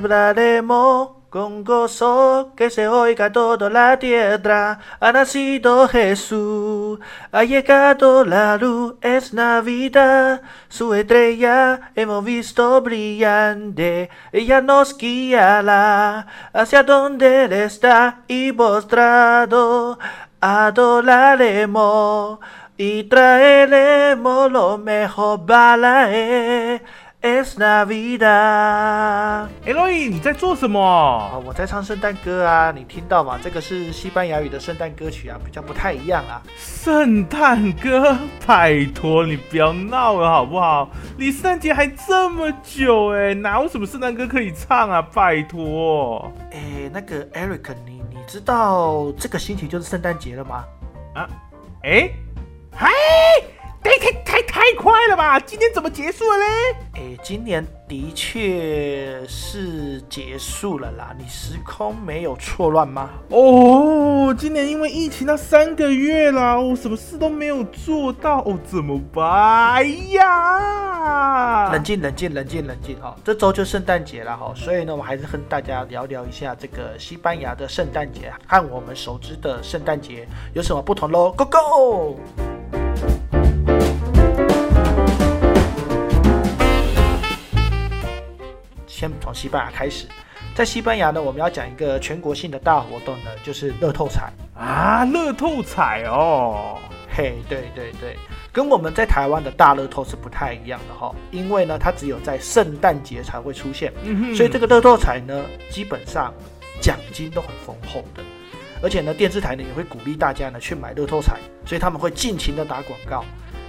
Celebraremos con gozo que se oiga toda la tierra. Ha nacido Jesús, ha llegado la luz, es Navidad. Su estrella hemos visto brillante, ella nos guiará hacia donde Él está y postrado adoraremos y traeremos lo mejor para Él. Es Navidad。Eloy，你在做什么啊，？我在唱圣诞歌啊，你听到吗？这个是西班牙语的圣诞歌曲啊，比较不太一样啊。圣诞歌，拜托你不要闹了好不好？离圣诞节还这么久哎，哪有什么圣诞歌可以唱啊？拜托诶，那个 Eric，你你知道这个星期就是圣诞节了吗？啊！哎，嗨，太太太太快了吧？今天怎么结束了嘞？诶，今年的确是结束了啦，你时空没有错乱吗？哦，今年因为疫情那三个月啦，我什么事都没有做到，哦，怎么办？哎呀！冷静，冷静，冷静，冷静哈、这周就圣诞节了哈、所以呢，我还是跟大家聊聊一下这个西班牙的圣诞节和我们熟知的圣诞节有什么不同喽。Go Go！先从西班牙开始，在西班牙呢，我们要讲一个全国性的大活动呢，就是乐透彩。啊，乐透彩哦，嘿，对对对，跟我们在台湾的大乐透是不太一样的哈、因为呢，它只有在圣诞节才会出现，嗯所以这个乐透彩呢，基本上奖金都很丰厚的，而且呢，电视台呢也会鼓励大家呢去买乐透彩，所以他们会尽情的打广告。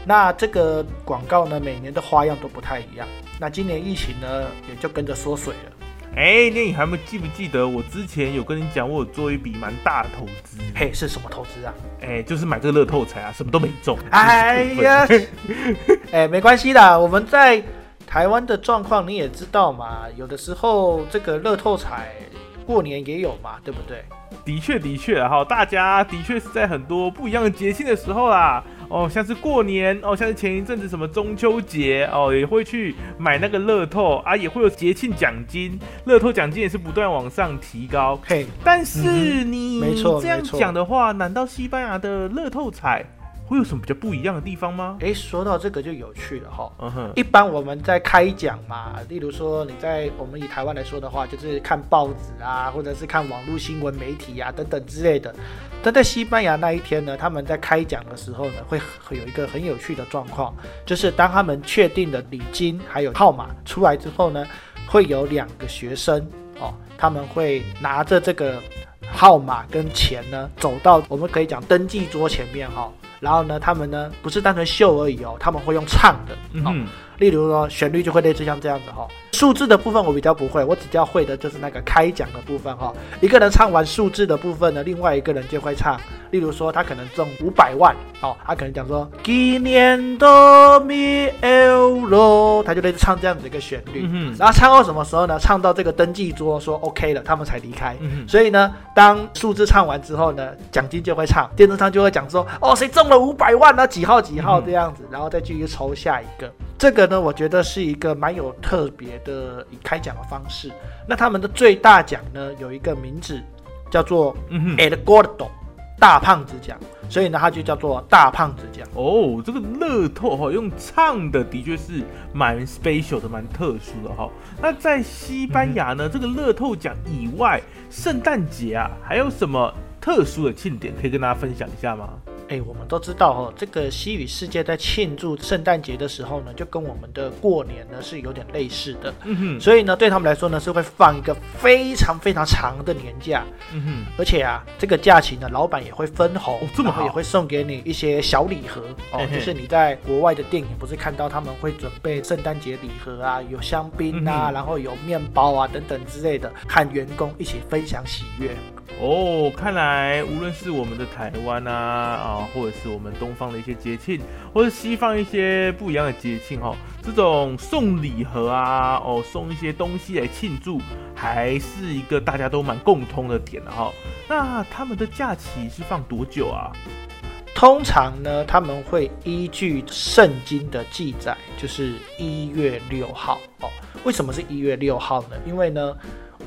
那这个广告呢，每年的花样都不太一样。那今年疫情呢，也就跟着缩水了。哎，那你还没记不记得我之前有跟你讲，我有做一笔蛮大的投资？嘿，是什么投资啊？哎，就是买这个乐透彩啊，什么都没中。哎呀，哎，没关系啦，我们在台湾的状况你也知道嘛，有的时候这个乐透彩过年也有嘛，对不对？的确的确啊哈，大家的确是在很多不一样的节庆的时候啦，哦，像是过年哦，像是前一阵子什么中秋节哦，也会去买那个乐透啊，也会有节庆奖金，乐透奖金也是不断往上提高。嘿，但是嗯你没错。这样讲的话，难道西班牙的乐透彩会有什么比较不一样的地方吗？诶，说到这个就有趣了哈。嗯哼，一般我们在开讲嘛，例如说你在我们以台湾来说的话，就是看报纸啊，或者是看网络新闻媒体啊等等之类的。但在西班牙那一天呢，他们在开奖的时候呢，会会有一个很有趣的状况，就是当他们确定的礼金还有号码出来之后呢，会有两个学生哦，他们会拿着这个号码跟钱呢，走到我们可以讲登记桌前面哈、然后呢，他们呢不是单纯秀而已哦，他们会用唱的，哦，嗯哼，例如说旋律就会类似像这样子哈、数字的部分我比较不会，我比较会的就是那个开奖的部分哈、一个人唱完数字的部分呢，另外一个人就会唱，例如说他可能中五百万哦，他可能讲说 quinientos mil euros，他就类似唱这样子的一个旋律。嗯，然后唱到什么时候呢？唱到这个登记桌说 OK 了，他们才离开。嗯，所以呢，当数字唱完之后呢，奖金就会唱，电视上就会讲说，哦，谁中了五百万呢？几号几号嗯这样子，然后再继续抽下一个。这个呢，我觉得是一个蛮有特别的开奖的方式。那他们的最大奖呢，有一个名字叫做嗯。El Gordo 大胖子奖，所以呢，它就叫做大胖子奖。哦，这个乐透哈、用唱的的确是蛮 special 的，蛮特殊的哈、那在西班牙呢，这个乐透奖以外，圣诞节啊，还有什么特殊的庆典可以跟大家分享一下吗？哎，我们都知道哦，这个西语世界在庆祝圣诞节的时候呢，就跟我们的过年呢是有点类似的。嗯哼，所以呢，对他们来说呢，是会放一个非常非常长的年假，嗯哼，而且啊，这个假期呢，老板也会分红，哦这么好也会送给你一些小礼盒哦嘿，嘿就是你在国外的电影不是看到他们会准备圣诞节礼盒啊，有香槟啊，嗯然后有面包啊等等之类的，和员工一起分享喜悦。哦，看来无论是我们的台湾啊啊，或者是我们东方的一些节庆，或者西方一些不一样的节庆哈、这种送礼盒啊，哦，送一些东西来庆祝，还是一个大家都蛮共通的点的哈、那他们的假期是放多久啊？通常呢，他们会依据圣经的记载，就是一月六号哦。为什么是一月六号呢？因为呢，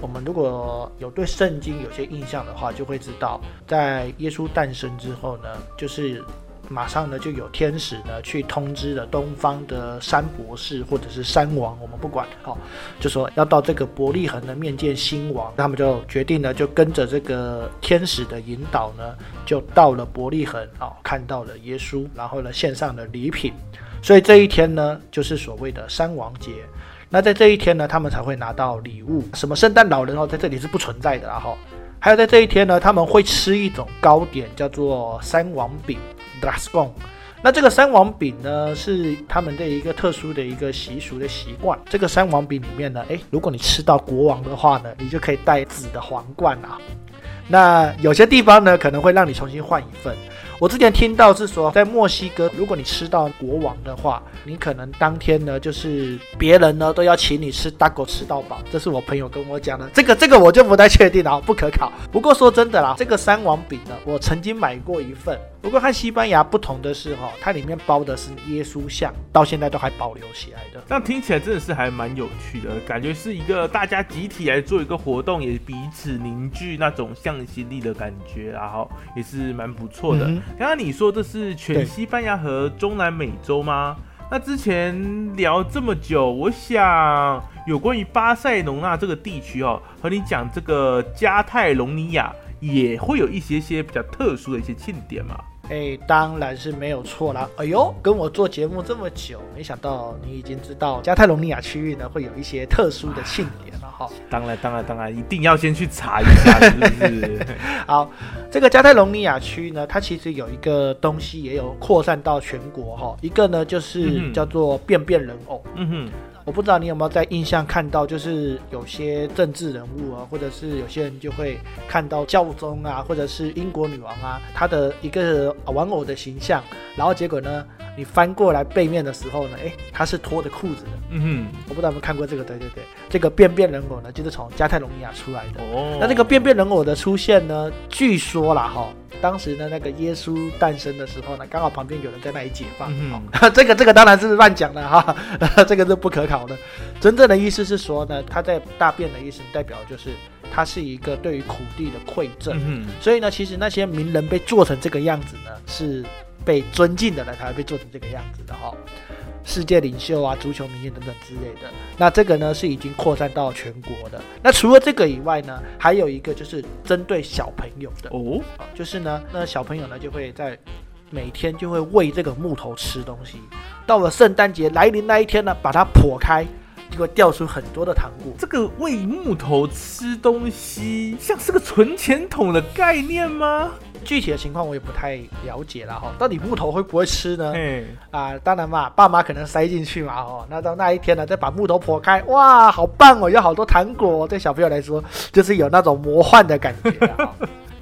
我们如果有对圣经有些印象的话，就会知道，在耶稣诞生之后呢，就是马上呢就有天使呢去通知了东方的山博士或者是山王，我们不管，哦，就说要到这个伯利恒的面见新王，他们就决定呢就跟着这个天使的引导呢，就到了伯利恒，哦，看到了耶稣，然后呢献上了礼品，所以这一天呢就是所谓的山王节。那在这一天呢，他们才会拿到礼物。什么圣诞老人哦，在这里是不存在的啦哈。还有在这一天呢，他们会吃一种糕点，叫做三王饼 d r a s c o n 那这个三王饼呢，是他们的一个特殊的一个习俗的习惯。这个三王饼里面呢，诶，如果你吃到国王的话呢，你就可以戴紫的皇冠啊。那有些地方呢，可能会让你重新换一份。我之前听到是说，在墨西哥，如果你吃到国王的话，你可能当天呢，就是别人呢都要请你吃大狗吃到饱。这是我朋友跟我讲的，这个这个我就不太确定了，不可考。不过说真的啦，这个三王饼呢，我曾经买过一份。不过和西班牙不同的是哈，它里面包的是耶稣像，到现在都还保留起来的。那听起来真的是还蛮有趣的，感觉是一个大家集体来做一个活动，也彼此凝聚那种向心力的感觉，然后也是蛮不错的。刚刚你说这是全西班牙和中南美洲吗？那之前聊这么久，我想有关于巴塞隆纳这个地区哦，和你讲这个加泰隆尼亚也会有一些些比较特殊的一些庆典嘛。哎，当然是没有错啦。哎呦，跟我做节目这么久，没想到你已经知道加泰隆尼亚区域呢会有一些特殊的庆典了哈。当然，当然，当然，一定要先去查一下，是不是？好，这个加泰隆尼亚区呢，它其实有一个东西也有扩散到全国哈。一个呢就是叫做便便人偶。嗯哼。我不知道你有没有在印象看到，就是有些政治人物啊，或者是有些人就会看到教宗啊，或者是英国女王啊，她的一个玩偶的形象，然后结果呢，你翻过来背面的时候呢，哎，他是脱着裤子的。嗯哼，我不知道有没有看过这个？对对对，这个便便人偶呢，就是从加泰隆尼亚出来的。哦，那这个便便人偶的出现呢，据说啦哈。当时呢，那个耶稣诞生的时候呢，刚好旁边有人在那里解放嗯。这个这个当然是乱讲的哈，这个是不可考的。真正的意思是说呢，他在大便的意思代表就是他是一个对于苦地的馈赠。嗯所以呢，其实那些名人被做成这个样子呢，是被尊敬的人才会被做成这个样子的哈。世界领袖啊，足球明星等等之类的，那这个呢是已经扩散到全国的。那除了这个以外呢，还有一个就是针对小朋友的哦，就是呢，那小朋友呢就会在每天就会喂这个木头吃东西。到了圣诞节来临那一天呢，把它破开，就会掉出很多的糖果。这个喂木头吃东西，像是个存钱桶的概念吗？具体的情况我也不太了解了哈，到底木头会不会吃呢？嗯啊，当然嘛，爸妈可能塞进去嘛哦，那到那一天呢，再把木头破开，哇，好棒哦，有好多糖果，对小朋友来说就是有那种魔幻的感觉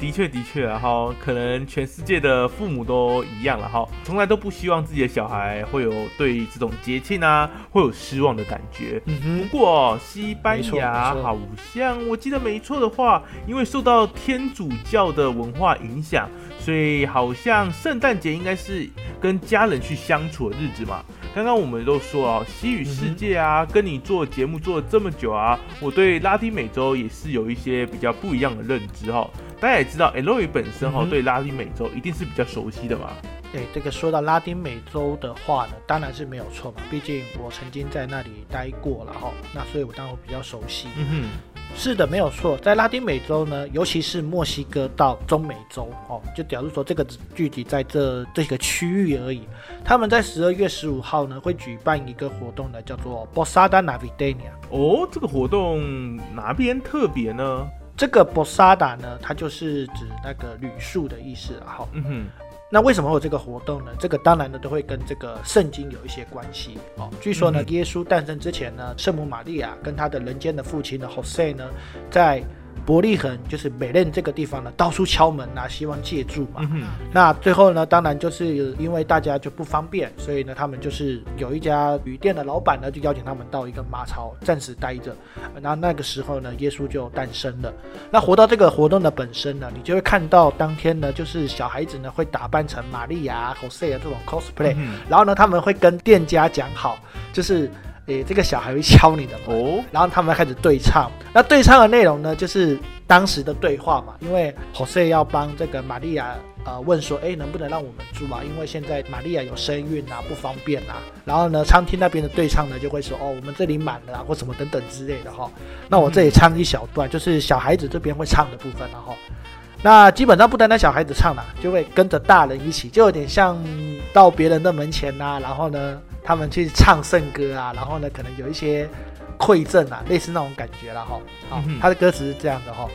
的确，的确啊，哈，可能全世界的父母都一样了哈，从来都不希望自己的小孩会有对这种节庆啊会有失望的感觉。不过西班牙好像我记得没错的话，因为受到天主教的文化影响，所以好像圣诞节应该是跟家人去相处的日子嘛。刚刚我们都说哦，西语世界啊，跟你做节目做了这么久啊，我对拉丁美洲也是有一些比较不一样的认知哈。大家也知道，L V 本身哈对拉丁美洲一定是比较熟悉的嘛。对，这个说到拉丁美洲的话呢，当然是没有错嘛，毕竟我曾经在那里待过了哈，那所以我当然比较熟悉。嗯哼，是的，没有错，在拉丁美洲呢，尤其是墨西哥到中美洲哦，就假如说这个只聚集在这这个区域而已。他们在十二月十五号呢会举办一个活动呢，叫做 Bosada Navideña。哦，这个活动哪边特别呢？这个 Bosada 呢，它就是指那个旅宿的意思，哈。嗯哼。那为什么有这个活动呢？这个当然呢都会跟这个圣经有一些关系哦。据说呢，耶稣诞生之前呢，圣母玛利亚跟他的人间的父亲呢，Jose 呢，在伯利恒就是美嫩这个地方呢，到处敲门啊，希望借住嘛。那最后呢，当然就是因为大家就不方便，所以呢，他们就是有一家旅店的老板呢，就邀请他们到一个马槽暂时待着。那那个时候呢，耶稣就诞生了。那活到这个活动的本身呢，你就会看到当天呢，就是小孩子呢会打扮成玛利亚、Jose 这种 cosplay，然后呢，他们会跟店家讲好，就是。诶，这个小孩会敲你的门，哦，然后他们开始对唱。那对唱的内容呢，就是当时的对话嘛，因为 Jose 要帮这个玛利亚呃问说，哎，能不能让我们住啊？因为现在玛利亚有身孕啊，不方便啊。然后呢，餐厅那边的对唱呢就会说，哦，我们这里满了啊，或什么等等之类的哈。那我这里唱一小段，就是小孩子这边会唱的部分，然后。那基本上不单单小孩子唱啦，就会跟着大人一起，就有点像到别人的门前呐，然后呢，他们去唱圣歌啊，然后呢，可能有一些馈赠啊，类似那种感觉了哈。好，他的歌词是这样的哈。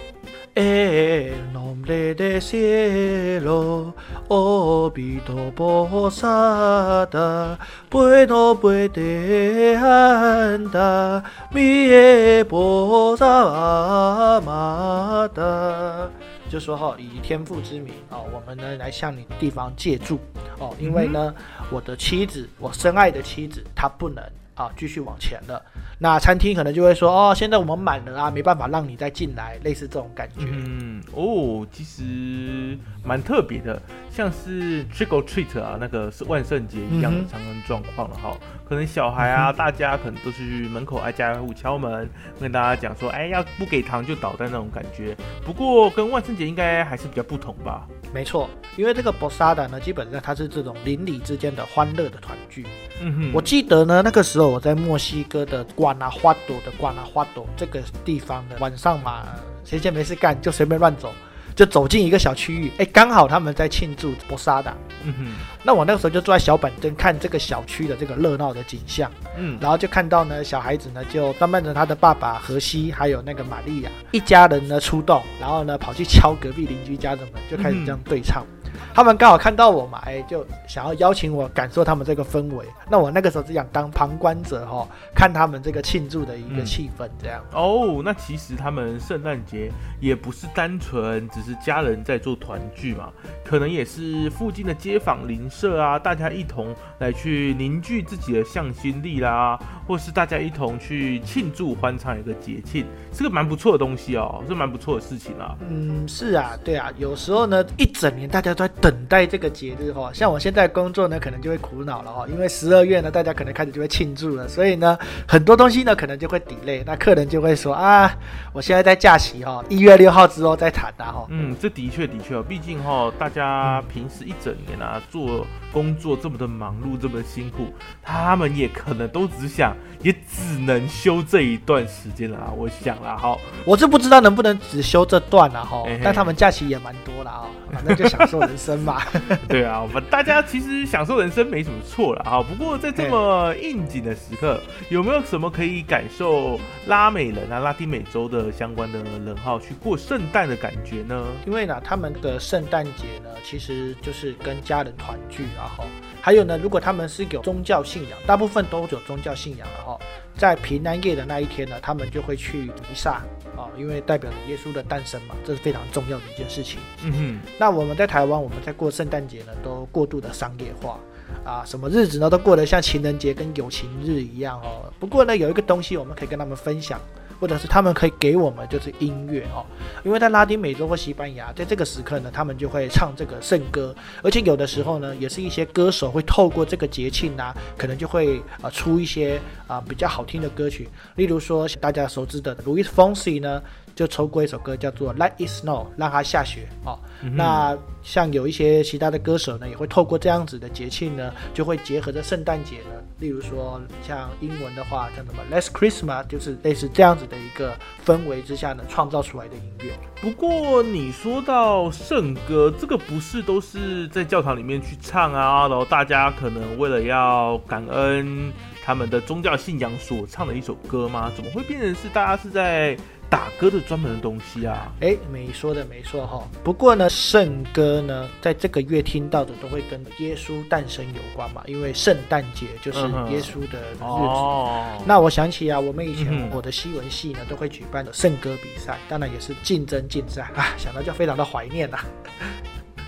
就说哈，以天父之名哦，我们呢来向你地方借住哦，因为呢，我的妻子，我深爱的妻子，她不能。啊，继续往前了。那餐厅可能就会说，哦，现在我们满了啊，没办法让你再进来，类似这种感觉。嗯，哦，其实蛮特别的，像是 trick or treat 啊，那个是万圣节一样的常常状况了哈。可能小孩啊，大家可能都是门口挨家挨户敲门，跟大家讲说，哎，要不给糖就捣蛋那种感觉。不过跟万圣节应该还是比较不同吧。没错，因为这个 Bosada 呢，基本上它是这种邻里之间的欢乐的团聚。嗯哼，我记得呢，那个时候我在墨西哥的瓜纳花朵的瓜纳花朵这个地方呢，晚上嘛，闲闲没事干就随便乱走。就走进一个小区域，哎，刚好他们在庆祝博沙达。嗯哼，那我那个时候就坐在小板凳看这个小区的这个热闹的景象。嗯，然后就看到呢，小孩子呢就慢慢的他的爸爸荷西还有那个玛利亚一家人呢出动，然后呢跑去敲隔壁邻居家的门，就开始这样对唱。他们刚好看到我嘛，哎，就想要邀请我感受他们这个氛围。那我那个时候只想当旁观者哈，看他们这个庆祝的一个气氛这样。哦，那其实他们圣诞节也不是单纯只是家人在做团聚嘛，可能也是附近的街坊邻舍啊，大家一同来去凝聚自己的向心力啦，或是大家一同去庆祝欢唱一个节庆，是个蛮不错的东西哦，是蛮不错的事情啊。嗯，是啊，对啊，有时候呢，一整年大家都在等。待这个节日哈，像我现在工作呢，可能就会苦恼了哈，因为十二月呢，大家可能开始就会庆祝了，所以呢，很多东西呢，可能就会 delay，那客人就会说啊，我现在在假期哈，一月六号之后再谈的哈。嗯，这的确的确哦，毕竟哈，大家平时一整年啊，做工作这么的忙碌，这么辛苦，他们也可能都只想，也只能休这一段时间了啊。我想了哈，我是不知道能不能只休这段了哈，但他们假期也蛮多了啊，反正就享受人生。嘛，对啊，我们大家其实享受人生没什么错了啊。不过在这么应景的时刻，有没有什么可以感受拉美人啊、拉丁美洲的相关的人号去过圣诞的感觉呢？因为呢，他们的圣诞节呢，其实就是跟家人团聚，然后还有呢，如果他们是有宗教信仰，大部分都有宗教信仰的哈。在平安夜的那一天呢，他们就会去弥撒啊，因为代表着耶稣的诞生嘛，这是非常重要的一件事情。嗯哼。那我们在台湾，我们在过圣诞节呢，都过度的商业化啊，什么日子呢，都过得像情人节跟友情日一样哦。不过呢，有一个东西我们可以跟他们分享。或者是他们可以给我们就是音乐哦，因为在拉丁美洲或西班牙，在这个时刻呢，他们就会唱这个圣歌，而且有的时候呢，也是一些歌手会透过这个节庆啊，可能就会啊出一些啊比较好听的歌曲，例如说大家熟知的 Louis Fonsi 呢。就抽过一首歌叫做《Let It Snow》，让它下雪哦。那像有一些其他的歌手呢，也会透过这样子的节庆呢，就会结合着圣诞节呢。例如说，像英文的话叫什么《Let's Christmas》，就是类似这样子的一个氛围之下呢，创造出来的音乐。不过你说到圣歌，这个不是都是在教堂里面去唱啊？然后大家可能为了要感恩他们的宗教信仰所唱的一首歌吗？怎么会变成是大家是在？打歌的专门的东西啊，哎，没说的没错哈。不过呢，圣歌呢，在这个月听到的都会跟耶稣诞生有关嘛，因为圣诞节就是耶稣的日子。哦。那我想起啊，我们以前我的西文系呢，都会举办的圣歌比赛，当然也是竞争竞赛 啊，想到就非常的怀念呐。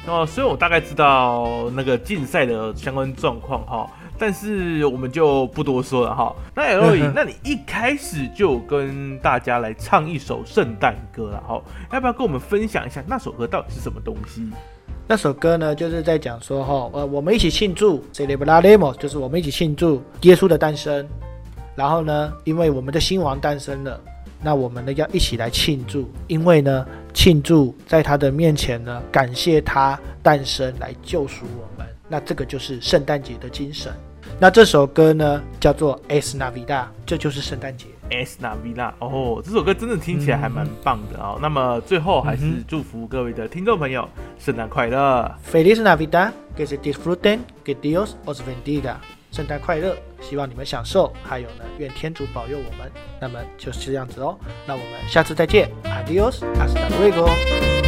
哦，所以我大概知道那个竞赛的相关状况哈。但是我们就不多说了哈。那 L 影，那你一开始就跟大家来唱一首圣诞歌了哈？要不要跟我们分享一下那首歌到底是什么东西？那首歌呢，就是在讲说哈，呃，我们一起庆祝 Celebrate 就是我们一起庆祝耶稣的诞生。然后呢，因为我们的新王诞生了，那我们呢要一起来庆祝，因为呢庆祝在他的面前呢，感谢他诞生来救赎我们。那这个就是圣诞节的精神。那这首歌呢叫做《Es Navidad》，这就是圣诞节。S Navida，哦，这首歌真的听起来还蛮棒的哦。那么最后还是祝福各位的听众朋友圣诞快乐。Feliz Navidad, que se disfruten, que Dios os bendiga。圣诞快乐，希望你们享受，还有呢，愿天主保佑我们。那么就是这样子哦，那我们下次再见，Adios，hasta luego。